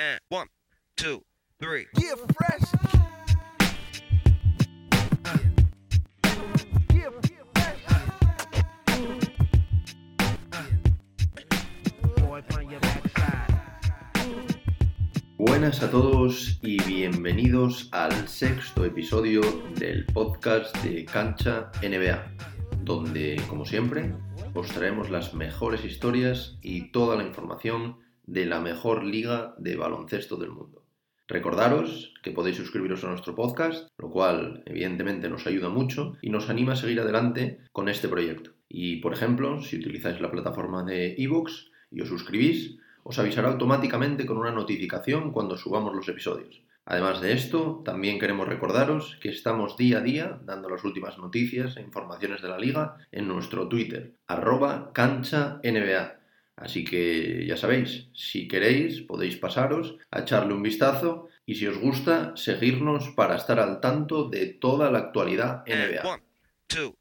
And one, two, three. Yeah, fresh. Yeah, fresh. Boy, from your backside. Buenas a todos y bienvenidos al sexto episodio del podcast de Cancha NBA, donde, como siempre, os traemos las mejores historias y toda la información de la mejor liga de baloncesto del mundo. Recordaros que podéis suscribiros a nuestro podcast, lo cual evidentemente nos ayuda mucho y nos anima a seguir adelante con este proyecto. Y por ejemplo, si utilizáis la plataforma de ebooks y os suscribís, os avisará automáticamente con una notificación cuando subamos los episodios. Además de esto, también queremos recordaros que estamos día a día dando las últimas noticias e informaciones de la liga en nuestro Twitter, arroba cancha NBA. Así que ya sabéis, si queréis podéis pasaros a echarle un vistazo y si os gusta, seguirnos para estar al tanto de toda la actualidad And NBA. one, two,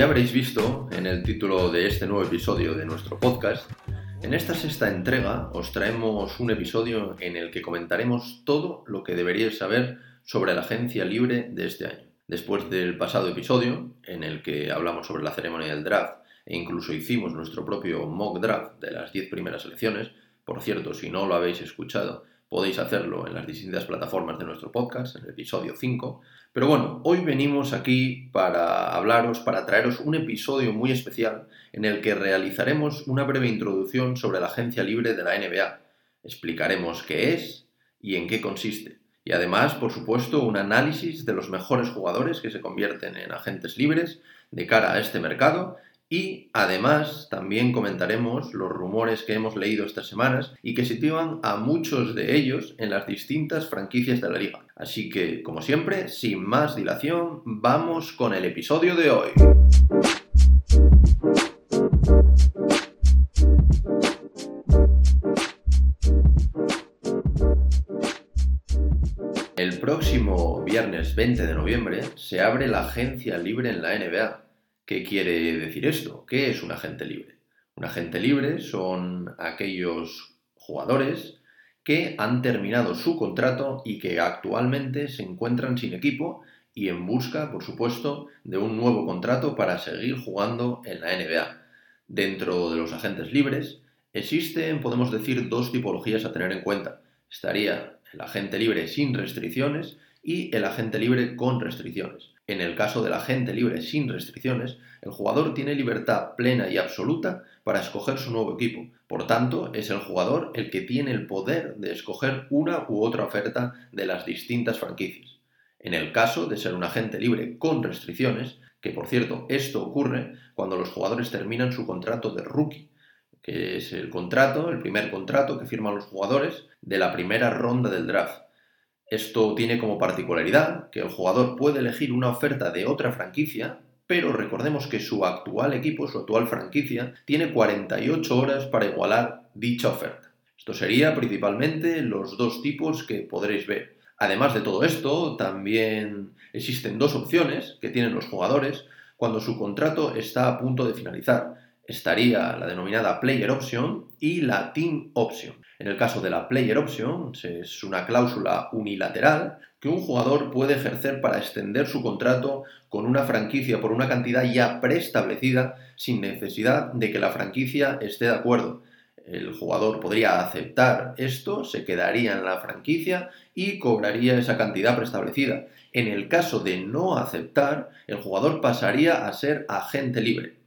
ya habréis visto en el título de este nuevo episodio de nuestro podcast, en esta sexta entrega os traemos un episodio en el que comentaremos todo lo que deberíais saber sobre la agencia libre de este año. Después del pasado episodio, en el que hablamos sobre la ceremonia del draft e incluso hicimos nuestro propio mock draft de las 10 primeras selecciones, por cierto, si no lo habéis escuchado, podéis hacerlo en las distintas plataformas de nuestro podcast, en el episodio 5, pero bueno, hoy venimos aquí para hablaros, para traeros un episodio muy especial en el que realizaremos una breve introducción sobre la agencia libre de la NBA. Explicaremos qué es y en qué consiste. Y además, por supuesto, un análisis de los mejores jugadores que se convierten en agentes libres de cara a este mercado y además también comentaremos los rumores que hemos leído estas semanas y que sitúan a muchos de ellos en las distintas franquicias de la liga. Así que, como siempre, sin más dilación, vamos con el episodio de hoy. El próximo viernes 20 de noviembre se abre la agencia libre en la NBA. ¿Qué quiere decir esto? ¿Qué es un agente libre? Un agente libre son aquellos jugadores que han terminado su contrato y que actualmente se encuentran sin equipo y en busca, por supuesto, de un nuevo contrato para seguir jugando en la NBA. Dentro de los agentes libres existen, podemos decir, dos tipologías a tener en cuenta. Estaría el agente libre sin restricciones y el agente libre con restricciones. En el caso del agente libre sin restricciones, el jugador tiene libertad plena y absoluta para escoger su nuevo equipo. Por tanto, es el jugador el que tiene el poder de escoger una u otra oferta de las distintas franquicias. En el caso de ser un agente libre con restricciones, que por cierto, esto ocurre cuando los jugadores terminan su contrato de rookie, que es el contrato, el primer contrato que firman los jugadores de la primera ronda del draft. Esto tiene como particularidad que el jugador puede elegir una oferta de otra franquicia, pero recordemos que su actual equipo, su actual franquicia, tiene 48 horas para igualar dicha oferta. Esto sería principalmente los dos tipos que podréis ver. Además de todo esto, también existen dos opciones que tienen los jugadores cuando su contrato está a punto de finalizar. Estaría la denominada Player Option y la Team Option. En el caso de la Player Option, es una cláusula unilateral que un jugador puede ejercer para extender su contrato con una franquicia por una cantidad ya preestablecida sin necesidad de que la franquicia esté de acuerdo. El jugador podría aceptar esto, se quedaría en la franquicia y cobraría esa cantidad preestablecida. En el caso de no aceptar, el jugador pasaría a ser agente libre.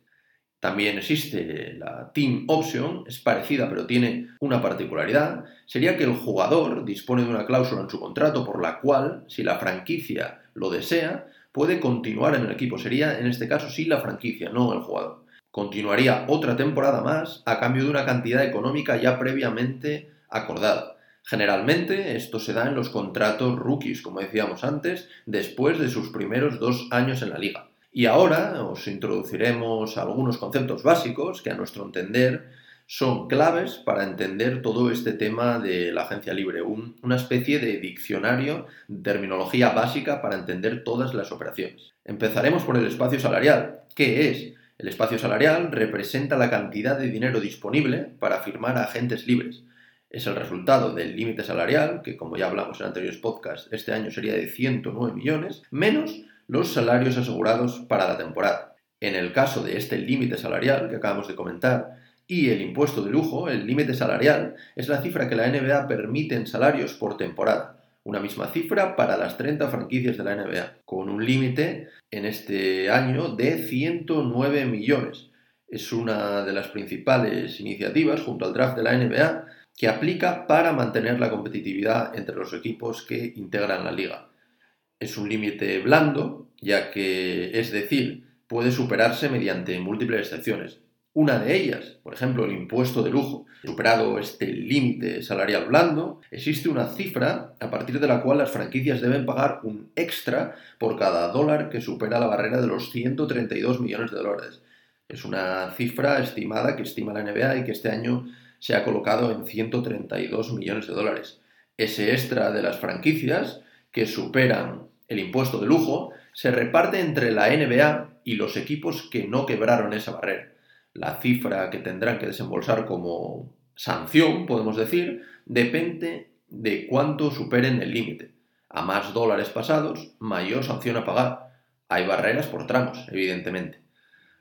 También existe la Team Option, es parecida pero tiene una particularidad, sería que el jugador dispone de una cláusula en su contrato por la cual, si la franquicia lo desea, puede continuar en el equipo. Sería en este caso sí la franquicia, no el jugador. Continuaría otra temporada más a cambio de una cantidad económica ya previamente acordada. Generalmente esto se da en los contratos rookies, como decíamos antes, después de sus primeros dos años en la liga. Y ahora os introduciremos algunos conceptos básicos que a nuestro entender son claves para entender todo este tema de la agencia libre, un- una especie de diccionario terminología básica para entender todas las operaciones. Empezaremos por el espacio salarial. ¿Qué es? El espacio salarial representa la cantidad de dinero disponible para firmar a agentes libres. Es el resultado del límite salarial, que como ya hablamos en anteriores podcasts, este año sería de 109 millones, menos los salarios asegurados para la temporada. En el caso de este límite salarial que acabamos de comentar y el impuesto de lujo, el límite salarial es la cifra que la NBA permite en salarios por temporada. Una misma cifra para las 30 franquicias de la NBA, con un límite en este año de 109 millones. Es una de las principales iniciativas junto al draft de la NBA que aplica para mantener la competitividad entre los equipos que integran la liga. Es un límite blando, ya que, es decir, puede superarse mediante múltiples excepciones. Una de ellas, por ejemplo, el impuesto de lujo. Superado este límite salarial blando, existe una cifra a partir de la cual las franquicias deben pagar un extra por cada dólar que supera la barrera de los 132 millones de dólares. Es una cifra estimada que estima la NBA y que este año se ha colocado en 132 millones de dólares. Ese extra de las franquicias que superan el impuesto de lujo se reparte entre la NBA y los equipos que no quebraron esa barrera. La cifra que tendrán que desembolsar como sanción, podemos decir, depende de cuánto superen el límite. A más dólares pasados, mayor sanción a pagar. Hay barreras por tramos, evidentemente.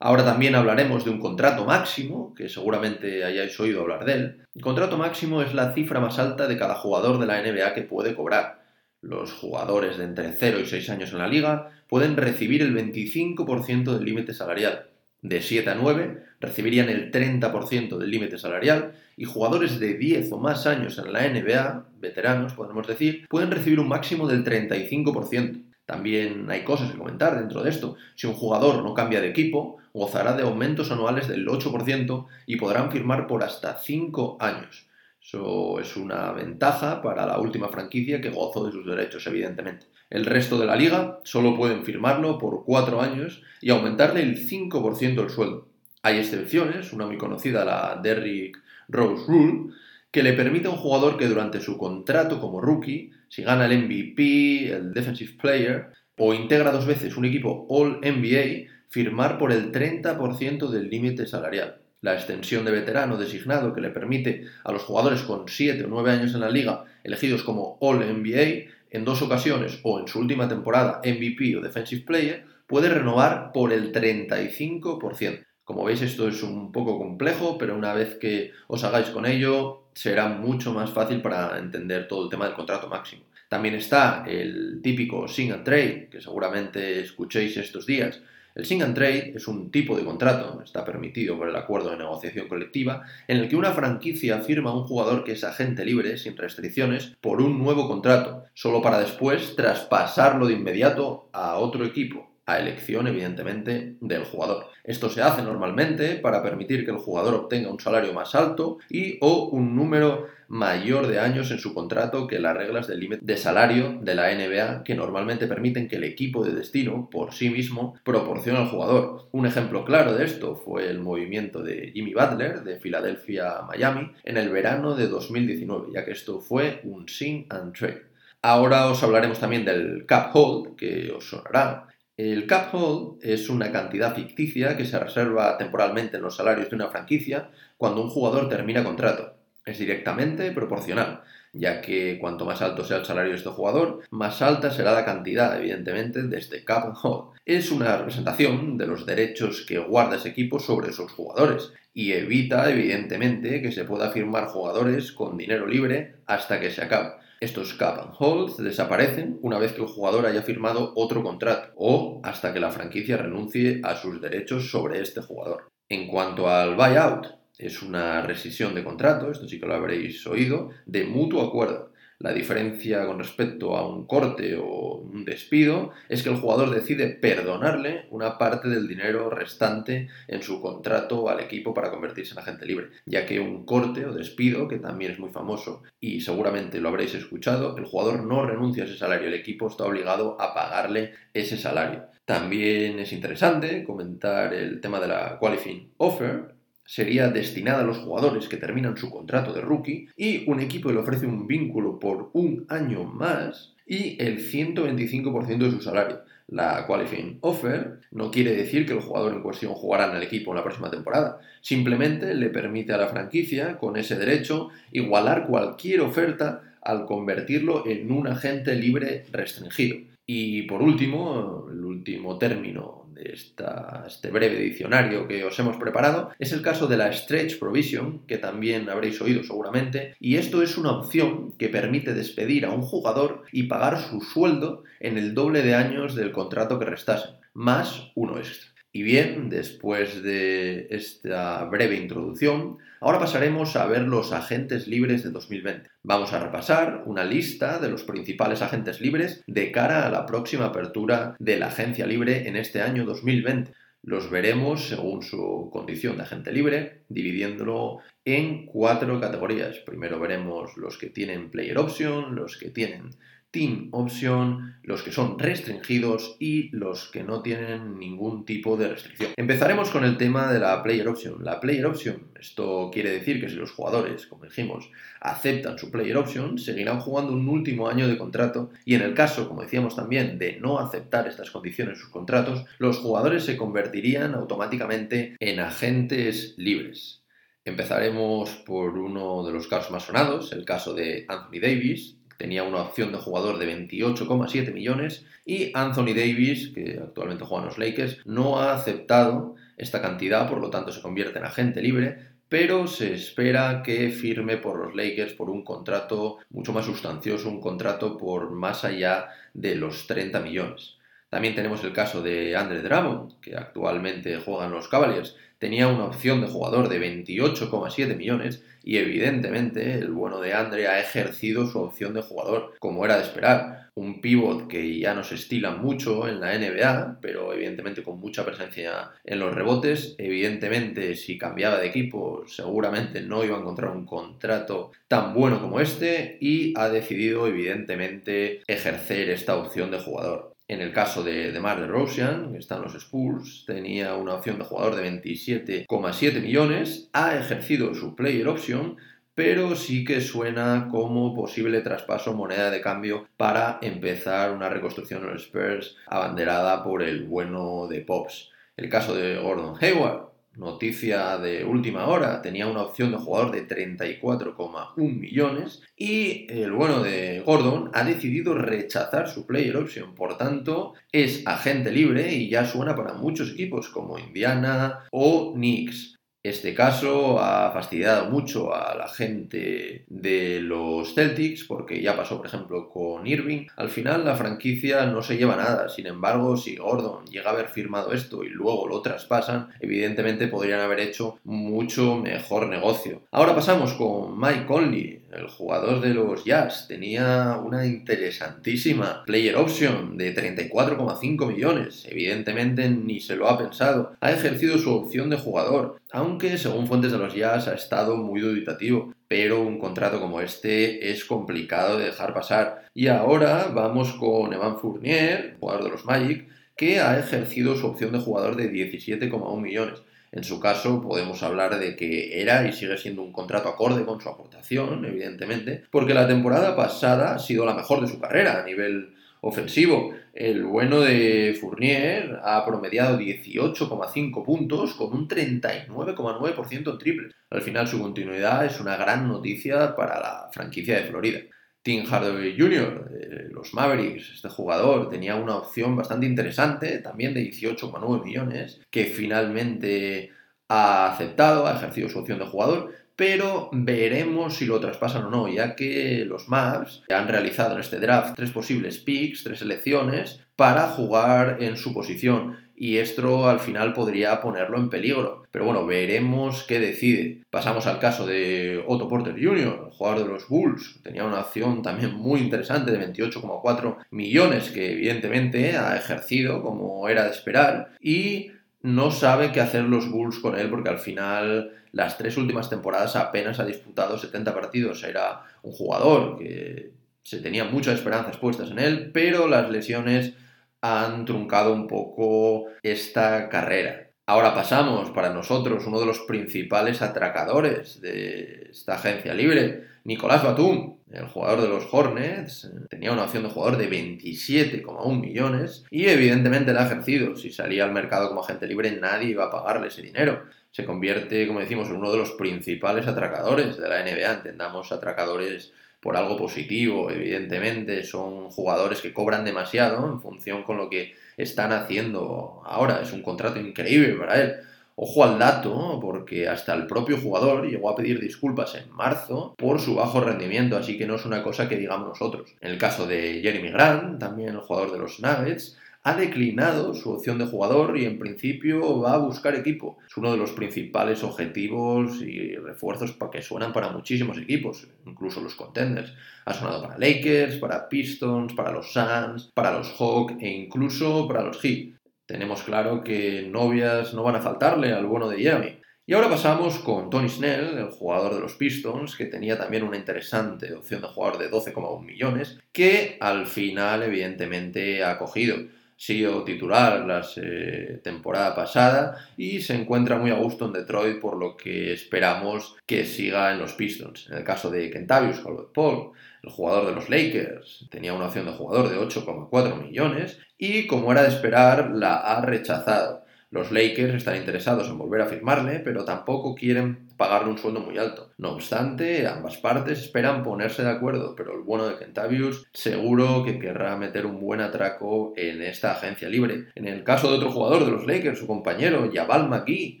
Ahora también hablaremos de un contrato máximo, que seguramente hayáis oído hablar de él. El contrato máximo es la cifra más alta de cada jugador de la NBA que puede cobrar. Los jugadores de entre 0 y 6 años en la liga pueden recibir el 25% del límite salarial. De 7 a 9 recibirían el 30% del límite salarial y jugadores de 10 o más años en la NBA, veteranos podemos decir, pueden recibir un máximo del 35%. También hay cosas que comentar dentro de esto. Si un jugador no cambia de equipo, gozará de aumentos anuales del 8% y podrán firmar por hasta 5 años. Eso es una ventaja para la última franquicia que gozó de sus derechos, evidentemente. El resto de la liga solo pueden firmarlo por 4 años y aumentarle el 5% el sueldo. Hay excepciones, una muy conocida, la Derrick Rose Rule, que le permite a un jugador que durante su contrato como rookie, si gana el MVP, el Defensive Player, o integra dos veces un equipo All NBA, firmar por el 30% del límite salarial. La extensión de veterano designado que le permite a los jugadores con 7 o 9 años en la liga, elegidos como All NBA, en dos ocasiones o en su última temporada MVP o Defensive Player, puede renovar por el 35%. Como veis, esto es un poco complejo, pero una vez que os hagáis con ello, será mucho más fácil para entender todo el tema del contrato máximo. También está el típico sing and trade, que seguramente escuchéis estos días. El sing and trade es un tipo de contrato, está permitido por el acuerdo de negociación colectiva, en el que una franquicia firma a un jugador que es agente libre, sin restricciones, por un nuevo contrato, solo para después traspasarlo de inmediato a otro equipo a elección, evidentemente, del jugador. Esto se hace normalmente para permitir que el jugador obtenga un salario más alto y o un número mayor de años en su contrato que las reglas del límite de salario de la NBA que normalmente permiten que el equipo de destino por sí mismo proporcione al jugador. Un ejemplo claro de esto fue el movimiento de Jimmy Butler de Filadelfia a Miami en el verano de 2019, ya que esto fue un sing and trade. Ahora os hablaremos también del cap hold, que os sonará, el cap hold es una cantidad ficticia que se reserva temporalmente en los salarios de una franquicia cuando un jugador termina contrato. Es directamente proporcional, ya que cuanto más alto sea el salario de este jugador, más alta será la cantidad, evidentemente, de este cap hold. Es una representación de los derechos que guarda ese equipo sobre sus jugadores y evita, evidentemente, que se pueda firmar jugadores con dinero libre hasta que se acabe. Estos cap and holds desaparecen una vez que el jugador haya firmado otro contrato o hasta que la franquicia renuncie a sus derechos sobre este jugador. En cuanto al buyout, es una rescisión de contrato, esto sí que lo habréis oído, de mutuo acuerdo. La diferencia con respecto a un corte o un despido es que el jugador decide perdonarle una parte del dinero restante en su contrato al equipo para convertirse en agente libre, ya que un corte o despido, que también es muy famoso y seguramente lo habréis escuchado, el jugador no renuncia a ese salario, el equipo está obligado a pagarle ese salario. También es interesante comentar el tema de la qualifying offer, sería destinada a los jugadores que terminan su contrato de rookie y un equipo le ofrece un vínculo por un año más y el 125% de su salario. La qualifying offer no quiere decir que el jugador en cuestión jugará en el equipo en la próxima temporada. Simplemente le permite a la franquicia, con ese derecho, igualar cualquier oferta al convertirlo en un agente libre restringido. Y por último, el último término de este breve diccionario que os hemos preparado es el caso de la Stretch Provision, que también habréis oído seguramente, y esto es una opción que permite despedir a un jugador y pagar su sueldo en el doble de años del contrato que restase, más uno extra. Y bien, después de esta breve introducción, ahora pasaremos a ver los agentes libres de 2020. Vamos a repasar una lista de los principales agentes libres de cara a la próxima apertura de la agencia libre en este año 2020. Los veremos según su condición de agente libre, dividiéndolo en cuatro categorías. Primero veremos los que tienen player option, los que tienen team option, los que son restringidos y los que no tienen ningún tipo de restricción. Empezaremos con el tema de la player option. La player option, esto quiere decir que si los jugadores, como dijimos, aceptan su player option, seguirán jugando un último año de contrato y en el caso, como decíamos también, de no aceptar estas condiciones en sus contratos, los jugadores se convertirían automáticamente en agentes libres. Empezaremos por uno de los casos más sonados, el caso de Anthony Davis. Tenía una opción de jugador de 28,7 millones y Anthony Davis, que actualmente juega en los Lakers, no ha aceptado esta cantidad, por lo tanto se convierte en agente libre, pero se espera que firme por los Lakers por un contrato mucho más sustancioso, un contrato por más allá de los 30 millones. También tenemos el caso de Andre Drummond, que actualmente juega en los Cavaliers. Tenía una opción de jugador de 28,7 millones y evidentemente el bueno de Andre ha ejercido su opción de jugador como era de esperar. Un pivot que ya nos estila mucho en la NBA, pero evidentemente con mucha presencia en los rebotes. Evidentemente si cambiaba de equipo seguramente no iba a encontrar un contrato tan bueno como este y ha decidido evidentemente ejercer esta opción de jugador. En el caso de DeMar DeRozan, que está en los Spurs, tenía una opción de jugador de 27,7 millones, ha ejercido su player option, pero sí que suena como posible traspaso moneda de cambio para empezar una reconstrucción en los Spurs abanderada por el bueno de Pops. El caso de Gordon Hayward, noticia de última hora, tenía una opción de jugador de 34,1 millones y el bueno de Gordon ha decidido rechazar su player option, por tanto es agente libre y ya suena para muchos equipos como Indiana o Knicks. Este caso ha fastidiado mucho a la gente de los Celtics porque ya pasó, por ejemplo, con Irving. Al final la franquicia no se lleva nada. Sin embargo, si Gordon llega a haber firmado esto y luego lo traspasan, evidentemente podrían haber hecho mucho mejor negocio. Ahora pasamos con Mike Conley, el jugador de los Jazz. Tenía una interesantísima player option de 34,5 millones. Evidentemente ni se lo ha pensado. Ha ejercido su opción de jugador aunque según fuentes de los Jazz ha estado muy duditativo, pero un contrato como este es complicado de dejar pasar. Y ahora vamos con Evan Fournier, jugador de los Magic, que ha ejercido su opción de jugador de 17,1 millones. En su caso podemos hablar de que era y sigue siendo un contrato acorde con su aportación, evidentemente, porque la temporada pasada ha sido la mejor de su carrera a nivel ofensivo. El bueno de Fournier ha promediado 18,5 puntos con un 39,9% en triples. Al final su continuidad es una gran noticia para la franquicia de Florida. Tim Hardaway Jr., de los Mavericks, este jugador tenía una opción bastante interesante, también de 18,9 millones, que finalmente ha aceptado, ha ejercido su opción de jugador, pero veremos si lo traspasan o no, ya que los Mavs han realizado en este draft tres posibles picks, tres selecciones, para jugar en su posición. Y esto al final podría ponerlo en peligro. Pero bueno, veremos qué decide. Pasamos al caso de Otto Porter Jr., jugador de los Bulls. Tenía una opción también muy interesante de 28,4 millones que evidentemente ha ejercido como era de esperar. Y no sabe qué hacer los Bulls con él porque al final las tres últimas temporadas apenas ha disputado 70 partidos. Era un jugador que se tenía muchas esperanzas puestas en él, pero las lesiones han truncado un poco esta carrera. Ahora pasamos para nosotros uno de los principales atracadores de esta agencia libre, Nicolás Batum, el jugador de los Hornets, tenía una opción de jugador de 27,1 millones y evidentemente la ha ejercido. Si salía al mercado como agente libre nadie iba a pagarle ese dinero. Se convierte, como decimos, en uno de los principales atracadores de la NBA. Entendamos atracadores por algo positivo, evidentemente. Son jugadores que cobran demasiado en función con lo que están haciendo ahora. Es un contrato increíble para él. Ojo al dato, porque hasta el propio jugador llegó a pedir disculpas en marzo por su bajo rendimiento, así que no es una cosa que digamos nosotros. En el caso de Jeremy Grant, también el jugador de los Nuggets, ha declinado su opción de jugador y en principio va a buscar equipo. Es uno de los principales objetivos y refuerzos que suenan para muchísimos equipos, incluso los contenders. Ha sonado para Lakers, para Pistons, para los Suns, para los Hawks e incluso para los Heat. Tenemos claro que novias no van a faltarle al bueno de Jeremy. Y ahora pasamos con Tony Snell, el jugador de los Pistons, que tenía también una interesante opción de jugador de 12,1 millones, que al final evidentemente ha cogido sido titular la eh, temporada pasada y se encuentra muy a gusto en Detroit por lo que esperamos que siga en los Pistons. En el caso de Kentavious Paul, el jugador de los Lakers, tenía una opción de jugador de 8,4 millones y como era de esperar la ha rechazado. Los Lakers están interesados en volver a firmarle, pero tampoco quieren pagarle un sueldo muy alto. No obstante, ambas partes esperan ponerse de acuerdo, pero el bueno de Kentavious seguro que querrá meter un buen atraco en esta agencia libre. En el caso de otro jugador de los Lakers, su compañero Jabal McGee,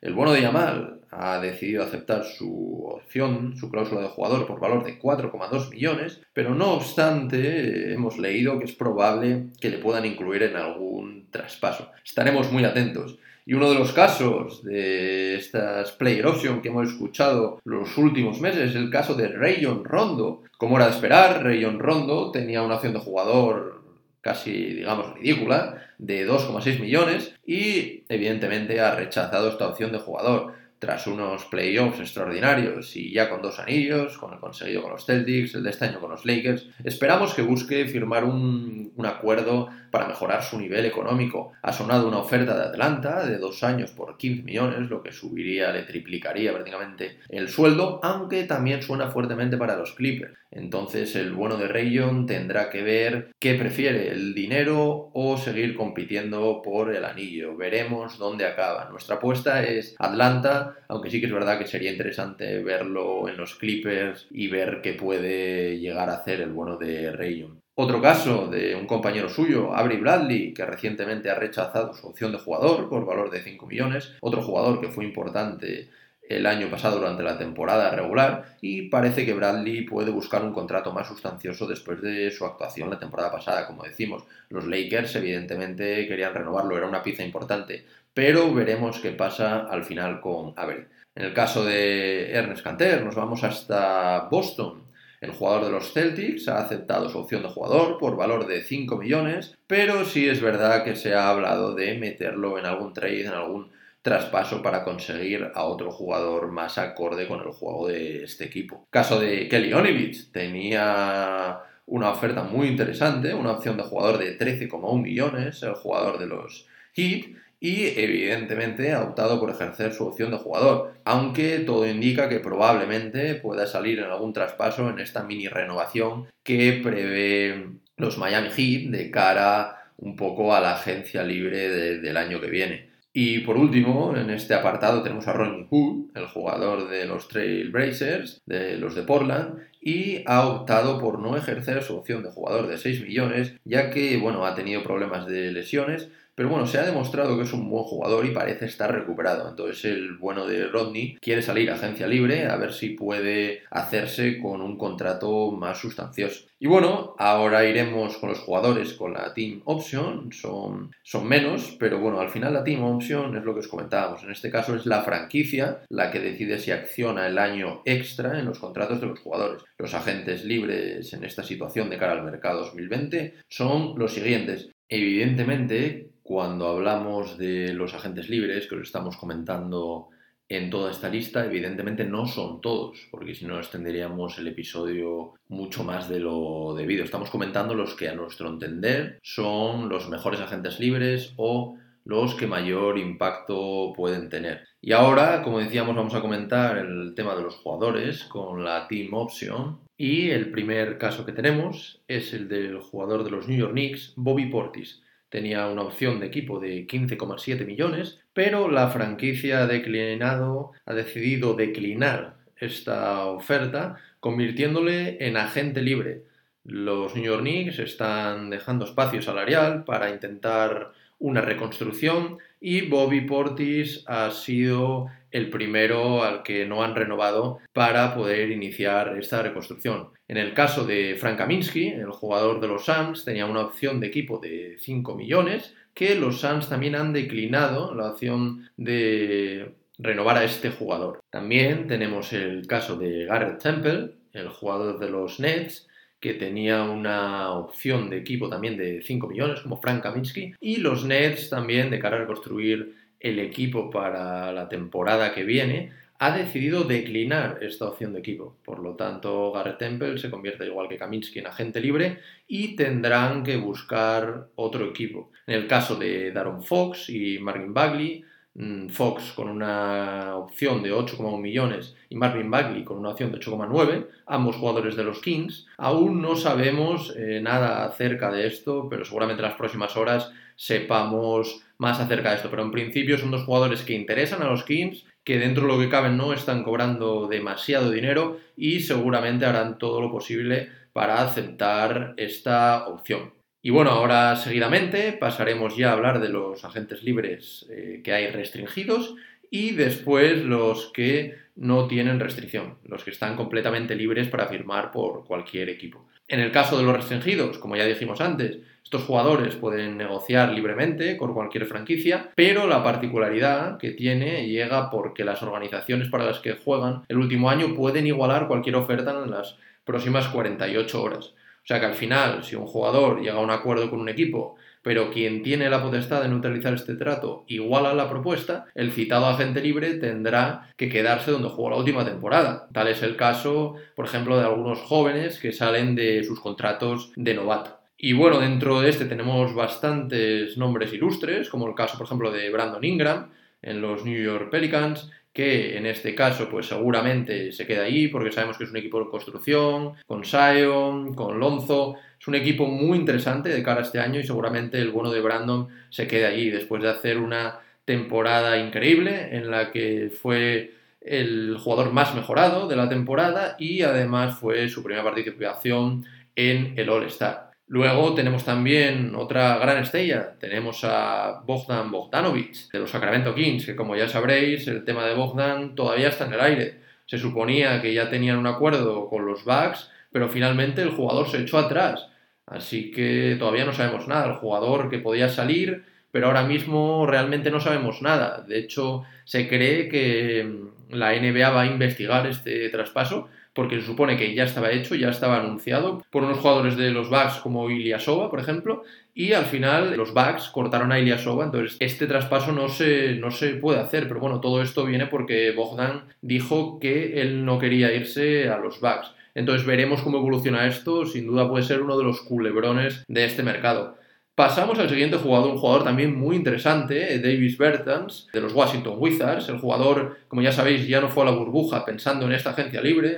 el bueno de Yamal, ha decidido aceptar su opción, su cláusula de jugador por valor de 4,2 millones, pero no obstante hemos leído que es probable que le puedan incluir en algún traspaso. Estaremos muy atentos. Y uno de los casos de estas player option que hemos escuchado los últimos meses es el caso de Rayon Rondo. Como era de esperar, Rayon Rondo tenía una opción de jugador casi, digamos, ridícula, de 2,6 millones y evidentemente ha rechazado esta opción de jugador tras unos playoffs extraordinarios y ya con dos anillos, con el conseguido con los Celtics, el de este año con los Lakers, esperamos que busque firmar un, un, acuerdo para mejorar su nivel económico. Ha sonado una oferta de Atlanta de dos años por 15 millones, lo que subiría, le triplicaría prácticamente el sueldo, aunque también suena fuertemente para los Clippers. Entonces el bueno de Rayon tendrá que ver qué prefiere, el dinero o seguir compitiendo por el anillo. Veremos dónde acaba. Nuestra apuesta es Atlanta, aunque sí que es verdad que sería interesante verlo en los Clippers y ver qué puede llegar a hacer el bueno de Rayon. Otro caso de un compañero suyo, Avery Bradley, que recientemente ha rechazado su opción de jugador por valor de 5 millones. Otro jugador que fue importante el año pasado durante la temporada regular y parece que Bradley puede buscar un contrato más sustancioso después de su actuación la temporada pasada. Como decimos, los Lakers evidentemente querían renovarlo, era una pieza importante, pero veremos qué pasa al final con Avery. En el caso de Ernest Canter, nos vamos hasta Boston. El jugador de los Celtics ha aceptado su opción de jugador por valor de 5 millones, pero sí es verdad que se ha hablado de meterlo en algún trade, en algún traspaso para conseguir a otro jugador más acorde con el juego de este equipo. Caso de Kelly Onivich, tenía una oferta muy interesante, una opción de jugador de 13,1 millones, el jugador de los Heat, y evidentemente ha optado por ejercer su opción de jugador, aunque todo indica que probablemente pueda salir en algún traspaso en esta mini renovación que prevé los Miami Heat de cara un poco a la agencia libre de, del año que viene. Y por último, en este apartado tenemos a Ronnie Hood, el jugador de los Trailblazers, de los de Portland, y ha optado por no ejercer su opción de jugador de 6 millones, ya que, bueno, ha tenido problemas de lesiones, pero bueno, se ha demostrado que es un buen jugador y parece estar recuperado. Entonces el bueno de Rodney quiere salir a agencia libre a ver si puede hacerse con un contrato más sustancioso. Y bueno, ahora iremos con los jugadores con la Team Option. Son, son menos, pero bueno, al final la Team Option es lo que os comentábamos. En este caso es la franquicia la que decide si acciona el año extra en los contratos de los jugadores. Los agentes libres en esta situación de cara al mercado 2020 son los siguientes. Evidentemente, cuando hablamos de los agentes libres, que os estamos comentando en toda esta lista, evidentemente no son todos, porque si no extenderíamos el episodio mucho más de lo debido. Estamos comentando los que a nuestro entender son los mejores agentes libres o los que mayor impacto pueden tener. Y ahora, como decíamos, vamos a comentar el tema de los jugadores con la Team Option. Y el primer caso que tenemos es el del jugador de los New York Knicks, Bobby Portis. Tenía una opción de equipo de 15,7 millones, pero la franquicia ha declinado, ha decidido declinar esta oferta, convirtiéndole en agente libre. Los New York Knicks están dejando espacio salarial para intentar una reconstrucción y Bobby Portis ha sido el primero al que no han renovado para poder iniciar esta reconstrucción. En el caso de Frank Kaminsky, el jugador de los Suns, tenía una opción de equipo de 5 millones que los Suns también han declinado la opción de renovar a este jugador. También tenemos el caso de Garrett Temple, el jugador de los Nets, que tenía una opción de equipo también de 5 millones, como Frank Kaminsky, y los Nets también, de cara a reconstruir el equipo para la temporada que viene, ha decidido declinar esta opción de equipo. Por lo tanto, Garrett Temple se convierte igual que Kaminsky en agente libre y tendrán que buscar otro equipo. En el caso de Daron Fox y Marvin Bagley, Mm, Fox con una opción de 8,1 millones y Marvin Bagley con una opción de 8,9, ambos jugadores de los Kings. Aún no sabemos eh, nada acerca de esto, pero seguramente en las próximas horas sepamos más acerca de esto. Pero en principio son dos jugadores que interesan a los Kings, que dentro de lo que caben no están cobrando demasiado dinero y seguramente harán todo lo posible para aceptar esta opción. Y bueno, ahora seguidamente pasaremos ya a hablar de los agentes libres eh, que hay restringidos y después los que no tienen restricción, los que están completamente libres para firmar por cualquier equipo. En el caso de los restringidos, como ya dijimos antes, estos jugadores pueden negociar libremente con cualquier franquicia, pero la particularidad que tiene llega porque las organizaciones para las que juegan el último año pueden igualar cualquier oferta en las próximas 48 horas. O sea que al final, si un jugador llega a un acuerdo con un equipo, pero quien tiene la potestad de neutralizar este trato iguala la propuesta, el citado agente libre tendrá que quedarse donde jugó la última temporada. Tal es el caso, por ejemplo, de algunos jóvenes que salen de sus contratos de novato. Y bueno, dentro de este tenemos bastantes nombres ilustres, como el caso, por ejemplo, de Brandon Ingram en los New York Pelicans, que en este caso pues seguramente se queda ahí porque sabemos que es un equipo de construcción, con Sion, con Lonzo, es un equipo muy interesante de cara a este año y seguramente el bueno de Brandon se queda ahí después de hacer una temporada increíble en la que fue el jugador más mejorado de la temporada y además fue su primera participación en el All-Star. Luego tenemos también otra gran estrella, tenemos a Bogdan Bogdanovic de los Sacramento Kings, que como ya sabréis, el tema de Bogdan todavía está en el aire. Se suponía que ya tenían un acuerdo con los Bucks, pero finalmente el jugador se echó atrás. Así que todavía no sabemos nada. El jugador que podía salir, pero ahora mismo realmente no sabemos nada. De hecho, se cree que la NBA va a investigar este traspaso porque se supone que ya estaba hecho, ya estaba anunciado por unos jugadores de los Bucks como Ilyasova, por ejemplo, y al final los Bucks cortaron a Ilyasova, entonces este traspaso no se, no se puede hacer, pero bueno, todo esto viene porque Bogdan dijo que él no quería irse a los Bucks. Entonces veremos cómo evoluciona esto, sin duda puede ser uno de los culebrones de este mercado. Pasamos al siguiente jugador, un jugador también muy interesante, Davis Bertans, de los Washington Wizards. El jugador, como ya sabéis, ya no fue a la burbuja pensando en esta agencia libre,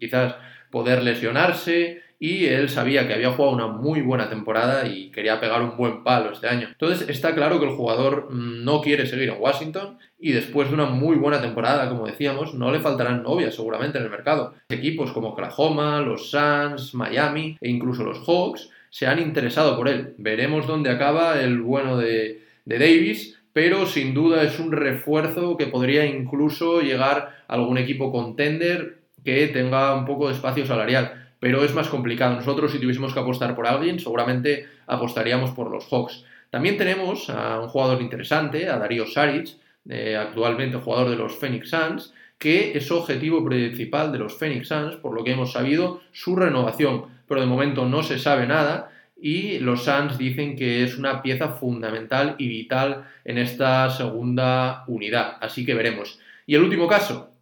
quizás poder lesionarse, y él sabía que había jugado una muy buena temporada y quería pegar un buen palo este año. Entonces está claro que el jugador mm, no quiere seguir en Washington y después de una muy buena temporada, como decíamos, no le faltarán novias seguramente en el mercado. Equipos como Oklahoma, los Suns, Miami e incluso los Hawks se han interesado por él. Veremos dónde acaba el bueno de, Davis, pero sin duda es un refuerzo que podría incluso llegar a algún equipo contender que tenga un poco de espacio salarial. Pero es más complicado. Nosotros, si tuviésemos que apostar por alguien, seguramente apostaríamos por los Hawks. También tenemos a un jugador interesante, a Darío Saric, eh, actualmente jugador de los Phoenix Suns, que es objetivo principal de los Phoenix Suns, por lo que hemos sabido, su renovación pero de momento no se sabe nada y los Suns dicen que es una pieza fundamental y vital en esta segunda unidad, así que veremos. Y el último caso,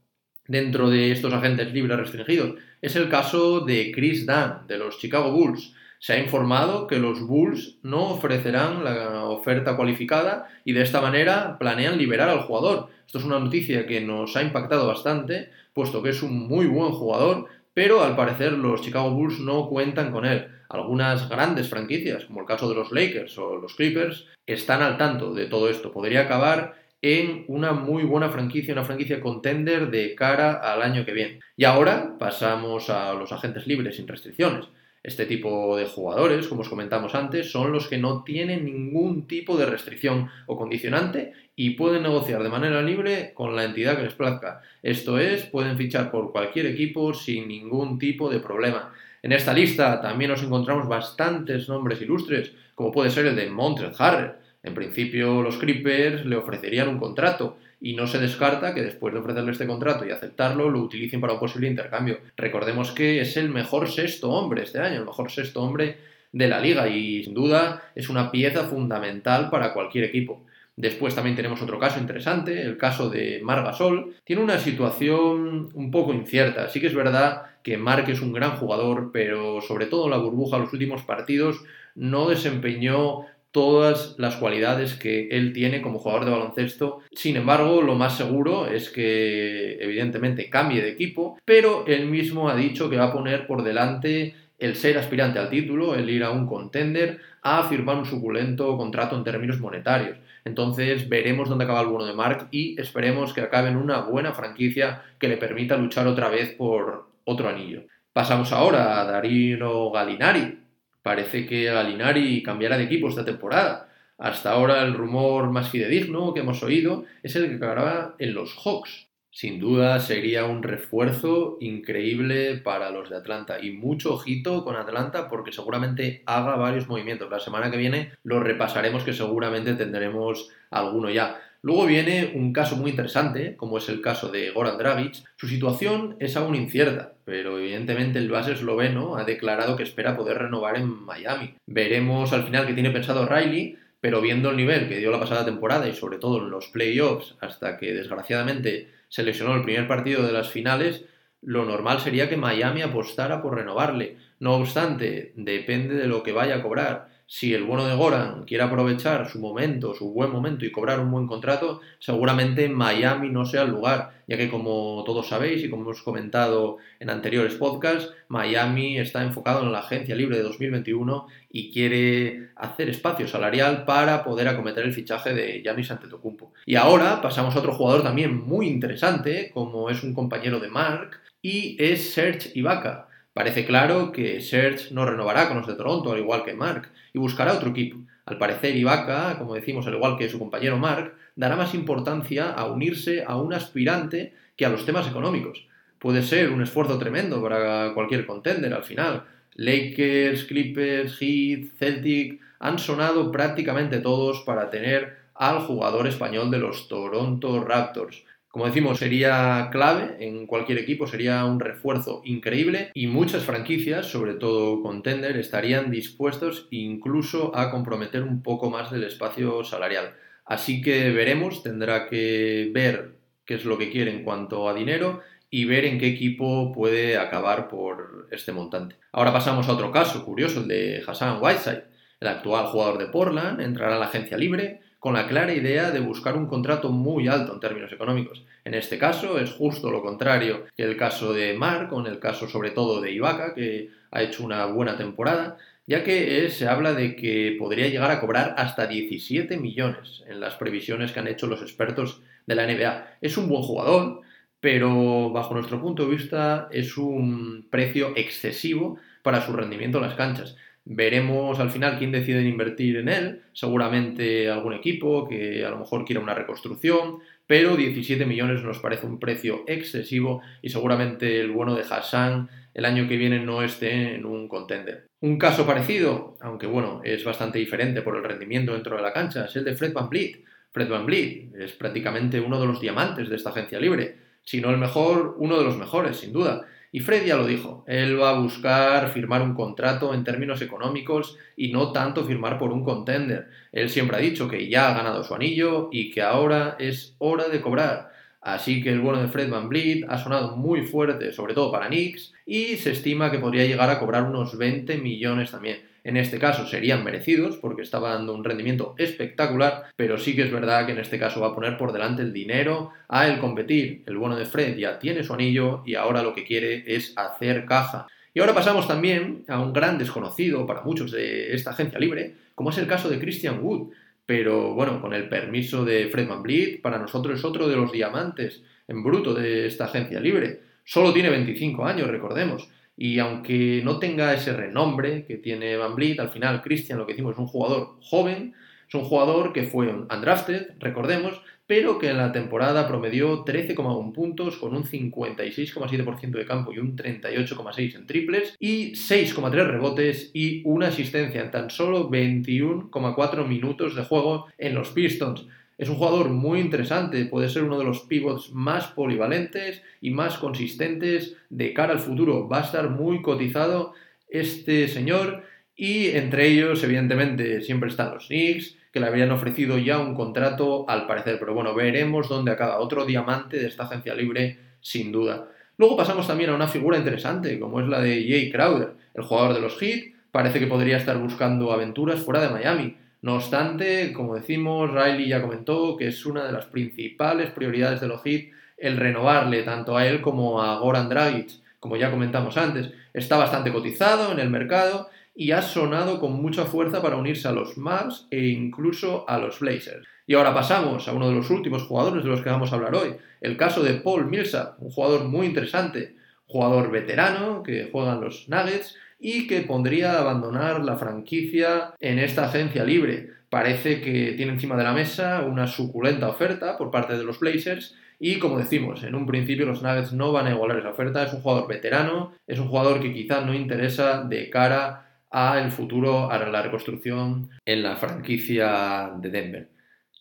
dentro de estos agentes libres restringidos, es el caso de Chris Dunn, de los Chicago Bulls. Se ha informado que los Bulls no ofrecerán la oferta cualificada y de esta manera planean liberar al jugador. Esto es una noticia que nos ha impactado bastante, puesto que es un muy buen jugador, pero al parecer los Chicago Bulls no cuentan con él. Algunas grandes franquicias, como el caso de los Lakers o los Clippers, están al tanto de todo esto. Podría acabar en una muy buena franquicia, una franquicia contender de cara al año que viene. Y ahora pasamos a los agentes libres sin restricciones. Este tipo de jugadores, como os comentamos antes, son los que no tienen ningún tipo de restricción o condicionante y pueden negociar de manera libre con la entidad que les plazca. Esto es, pueden fichar por cualquier equipo sin ningún tipo de problema. En esta lista también nos encontramos bastantes nombres ilustres, como puede ser el de Montreal Harrell. En principio, los Clippers le ofrecerían un contrato y no se descarta que después de ofrecerle este contrato y aceptarlo lo utilicen para un posible intercambio. Recordemos que es el mejor sexto hombre este año, el mejor sexto hombre de la liga y sin duda es una pieza fundamental para cualquier equipo. Después también tenemos otro caso interesante, el caso de Marc Gasol. Tiene una situación un poco incierta. Sí que es verdad que Marc es un gran jugador, pero sobre todo en la burbuja los últimos partidos no desempeñó todas las cualidades que él tiene como jugador de baloncesto. Sin embargo, lo más seguro es que evidentemente cambie de equipo, pero él mismo ha dicho que va a poner por delante el ser aspirante al título, el ir a un contender, a firmar un suculento contrato en términos monetarios. Entonces veremos dónde acaba el bono de Mark y esperemos que acabe en una buena franquicia que le permita luchar otra vez por otro anillo. Pasamos ahora a Darino Galinari, Parece que Galinari cambiará de equipo esta temporada. Hasta ahora el rumor más fidedigno que hemos oído es el que acabará en los Hawks. Sin duda sería un refuerzo increíble para los de Atlanta y mucho ojito con Atlanta porque seguramente haga varios movimientos. La semana que viene lo repasaremos que seguramente tendremos alguno ya. Luego viene un caso muy interesante, como es el caso de Goran Dragic. Su situación es aún incierta, pero evidentemente el base esloveno ha declarado que espera poder renovar en Miami. Veremos al final qué tiene pensado Riley, pero viendo el nivel que dio la pasada temporada y sobre todo en los playoffs, hasta que desgraciadamente se lesionó el primer partido de las finales, lo normal sería que Miami apostara por renovarle. No obstante, depende de lo que vaya a cobrar si el bueno de Goran quiere aprovechar su momento, su buen momento y cobrar un buen contrato, seguramente Miami no sea el lugar, ya que como todos sabéis y como hemos comentado en anteriores podcasts, Miami está enfocado en la agencia libre de 2021 y quiere hacer espacio salarial para poder acometer el fichaje de Giannis Antetokounmpo. Y ahora pasamos a otro jugador también muy interesante, como es un compañero de Mark, y es Serge Ibaka. Parece claro que Serge no renovará con los de Toronto, al igual que Mark, y buscará otro equipo. Al parecer, Ibaka, como decimos, al igual que su compañero Mark, dará más importancia a unirse a un aspirante que a los temas económicos. Puede ser un esfuerzo tremendo para cualquier contender al final. Lakers, Clippers, Heat, Celtic han sonado prácticamente todos para tener al jugador español de los Toronto Raptors. Como decimos, sería clave en cualquier equipo, sería un refuerzo increíble y muchas franquicias, sobre todo Contender, estarían dispuestos incluso a comprometer un poco más del espacio salarial. Así que veremos, tendrá que ver qué es lo que quiere en cuanto a dinero y ver en qué equipo puede acabar por este montante. Ahora pasamos a otro caso curioso, el de Hassan Whiteside. El actual jugador de Portland entrará a la agencia libre con la clara idea de buscar un contrato muy alto en términos económicos. En este caso es justo lo contrario que el caso de Mark, o en el caso sobre todo de Ibaka, que ha hecho una buena temporada, ya que se habla de que podría llegar a cobrar hasta 17 millones en las previsiones que han hecho los expertos de la NBA. Es un buen jugador, pero bajo nuestro punto de vista es un precio excesivo para su rendimiento en las canchas. Veremos al final quién decide invertir en él, seguramente algún equipo que a lo mejor quiera una reconstrucción, pero 17 millones nos parece un precio excesivo y seguramente el bueno de Hassan el año que viene no esté en un contender. Un caso parecido, aunque bueno, es bastante diferente por el rendimiento dentro de la cancha, es el de Fred Van Vliet. Fred Van Vliet es prácticamente uno de los diamantes de esta agencia libre, si no el mejor, uno de los mejores, sin duda. Y Fred ya lo dijo, él va a buscar firmar un contrato en términos económicos y no tanto firmar por un contender. Él siempre ha dicho que ya ha ganado su anillo y que ahora es hora de cobrar. Así que el bueno de Fred Van Vliet ha sonado muy fuerte, sobre todo para Knicks, y se estima que podría llegar a cobrar unos 20 millones también. En este caso serían merecidos porque estaba dando un rendimiento espectacular, pero sí que es verdad que en este caso va a poner por delante el dinero a el competir. El bueno de Fred ya tiene su anillo y ahora lo que quiere es hacer caja. Y ahora pasamos también a un gran desconocido para muchos de esta agencia libre, como es el caso de Christian Wood. Pero bueno, con el permiso de Fred Van para nosotros es otro de los diamantes en bruto de esta agencia libre. Solo tiene 25 años, recordemos. Y aunque no tenga ese renombre que tiene Van Vliet, al final Christian lo que decimos es un jugador joven, es un jugador que fue undrafted, recordemos, pero que en la temporada promedió 13,1 puntos con un 56,7% de campo y un 38,6 en triples y 6,3 rebotes y una asistencia en tan solo 21,4 minutos de juego en los Pistons. Es un jugador muy interesante, puede ser uno de los pivots más polivalentes y más consistentes de cara al futuro. Va a estar muy cotizado este señor y entre ellos, evidentemente, siempre están los Knicks, que le habían ofrecido ya un contrato al parecer. Pero bueno, veremos dónde acaba. Otro diamante de esta agencia libre, sin duda. Luego pasamos también a una figura interesante, como es la de Jay Crowder, el jugador de los Heat. Parece que podría estar buscando aventuras fuera de Miami. No obstante, como decimos, Riley ya comentó que es una de las principales prioridades de los Heat el renovarle tanto a él como a Goran Dragic, como ya comentamos antes. Está bastante cotizado en el mercado y ha sonado con mucha fuerza para unirse a los Mavs e incluso a los Blazers. Y ahora pasamos a uno de los últimos jugadores de los que vamos a hablar hoy, el caso de Paul Millsap, un jugador muy interesante, jugador veterano que juega en los Nuggets y que pondría a abandonar la franquicia en esta agencia libre. Parece que tiene encima de la mesa una suculenta oferta por parte de los Blazers y como decimos, en un principio los Nuggets no van a igualar esa oferta, es un jugador veterano, es un jugador que quizás no interesa de cara a futuro, a la reconstrucción en la franquicia de Denver.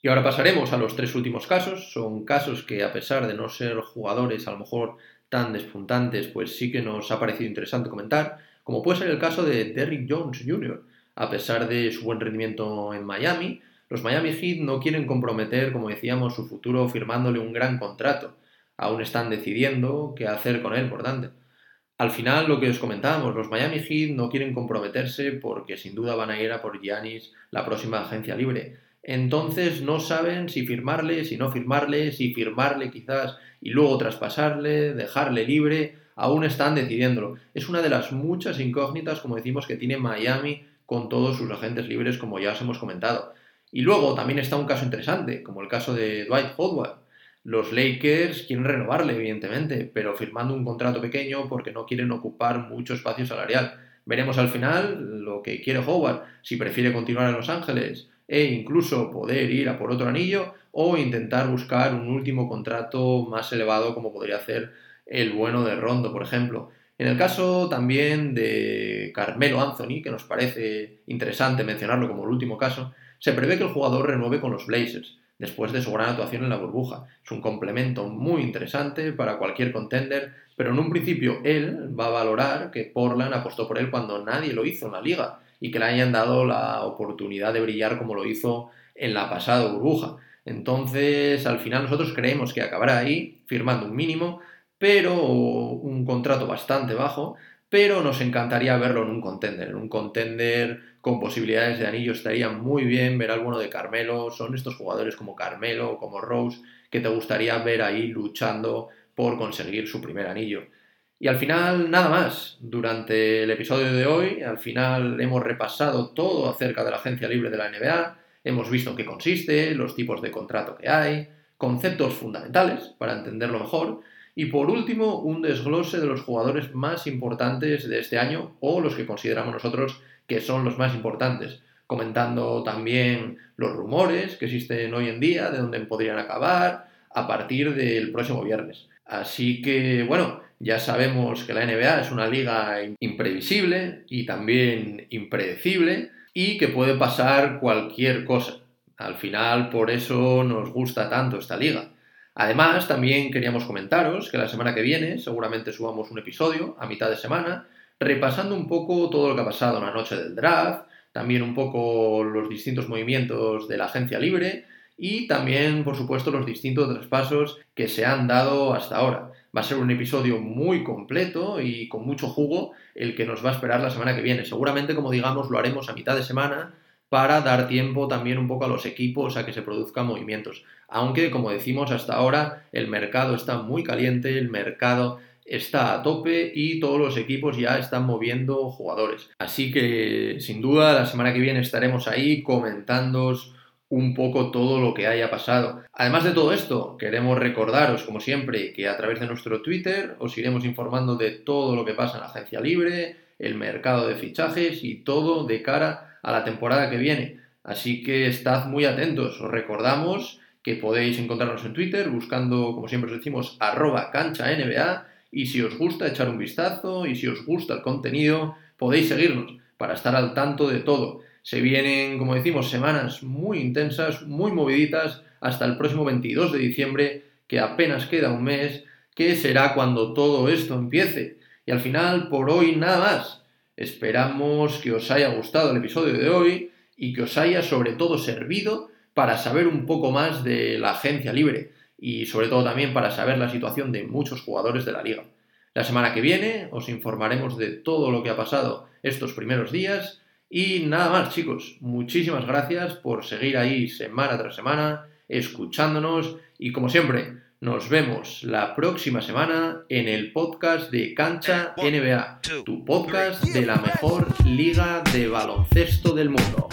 Y ahora pasaremos a los tres últimos casos. Son casos que a pesar de no ser jugadores a lo mejor tan despuntantes, pues sí que nos ha parecido interesante comentar, como puede ser el caso de Derrick Jones Jr. A pesar de su buen rendimiento en Miami, los Miami Heat no quieren comprometer, como decíamos, su futuro firmándole un gran contrato. Aún están decidiendo qué hacer con él, por tanto. Al final, lo que os comentábamos, los Miami Heat no quieren comprometerse porque sin duda van a ir a por Giannis, la próxima agencia libre. Entonces no saben si firmarle, si no firmarle, si firmarle quizás y luego traspasarle, dejarle libre. Aún están decidiéndolo. Es una de las muchas incógnitas, como decimos, que tiene Miami con todos sus agentes libres, como ya os hemos comentado. Y luego también está un caso interesante, como el caso de Dwight Howard los Lakers quieren renovarle, evidentemente, pero firmando un contrato pequeño porque no quieren ocupar mucho espacio salarial. Veremos al final lo que quiere Howard, si prefiere continuar en Los Ángeles e incluso poder ir a por otro anillo o intentar buscar un último contrato más elevado como podría hacer el bueno de Rondo, por ejemplo. En el caso también de Carmelo Anthony, que nos parece interesante mencionarlo como el último caso, se prevé que el jugador renueve con los Blazers después de su gran actuación en la burbuja. Es un complemento muy interesante para cualquier contender, pero en un principio él va a valorar que Portland apostó por él cuando nadie lo hizo en la liga y que le hayan dado la oportunidad de brillar como lo hizo en la pasada burbuja. Entonces, al final nosotros creemos que acabará ahí, firmando un mínimo, pero un contrato bastante bajo, pero nos encantaría verlo en un contender, en un contender con posibilidades de anillo estaría muy bien ver alguno de Carmelo, son estos jugadores como Carmelo o como Rose que te gustaría ver ahí luchando por conseguir su primer anillo. Y al final, nada más. Durante el episodio de hoy, al final hemos repasado todo acerca de la agencia libre de la NBA, hemos visto en qué consiste, los tipos de contrato que hay, conceptos fundamentales para entenderlo mejor, y por último, un desglose de los jugadores más importantes de este año o los que consideramos nosotros que son los más importantes, comentando también los rumores que existen hoy en día, de dónde podrían acabar, a partir del próximo viernes. Así que, bueno, ya sabemos que la NBA es una liga imprevisible y también impredecible y que puede pasar cualquier cosa. Al final, por eso nos gusta tanto esta liga. Además, también queríamos comentaros que la semana que viene seguramente subamos un episodio a mitad de semana repasando un poco todo lo que ha pasado en la noche del draft, también un poco los distintos movimientos de la agencia libre y también, por supuesto, los distintos traspasos que se han dado hasta ahora. Va a ser un episodio muy completo y con mucho jugo el que nos va a esperar la semana que viene. Seguramente, como digamos, lo haremos a mitad de semana para dar tiempo también un poco a los equipos a que se produzcan movimientos. Aunque, como decimos hasta ahora, el mercado está muy caliente, el mercado está a tope y todos los equipos ya están moviendo jugadores. Así que, sin duda, la semana que viene estaremos ahí comentando un poco todo lo que haya pasado. Además de todo esto, queremos recordaros, como siempre, que a través de nuestro Twitter os iremos informando de todo lo que pasa en la agencia libre, el mercado de fichajes y todo de cara a la temporada que viene. Así que estad muy atentos. Os recordamos que podéis encontrarnos en Twitter buscando, como siempre os decimos, arroba cancha NBA y si os gusta echar un vistazo y si os gusta el contenido, podéis seguirnos para estar al tanto de todo. Se vienen, como decimos, semanas muy intensas, muy moviditas, hasta el próximo 22 de diciembre, que apenas queda un mes, que será cuando todo esto empiece. Y al final, por hoy nada más. Esperamos que os haya gustado el episodio de hoy y que os haya sobre todo servido para saber un poco más de la agencia libre y sobre todo también para saber la situación de muchos jugadores de la liga. La semana que viene os informaremos de todo lo que ha pasado estos primeros días y nada más, chicos. Muchísimas gracias por seguir ahí semana tras semana, escuchándonos y como siempre, nos vemos la próxima semana en el podcast de Cancha NBA, tu podcast de la mejor liga de baloncesto del mundo.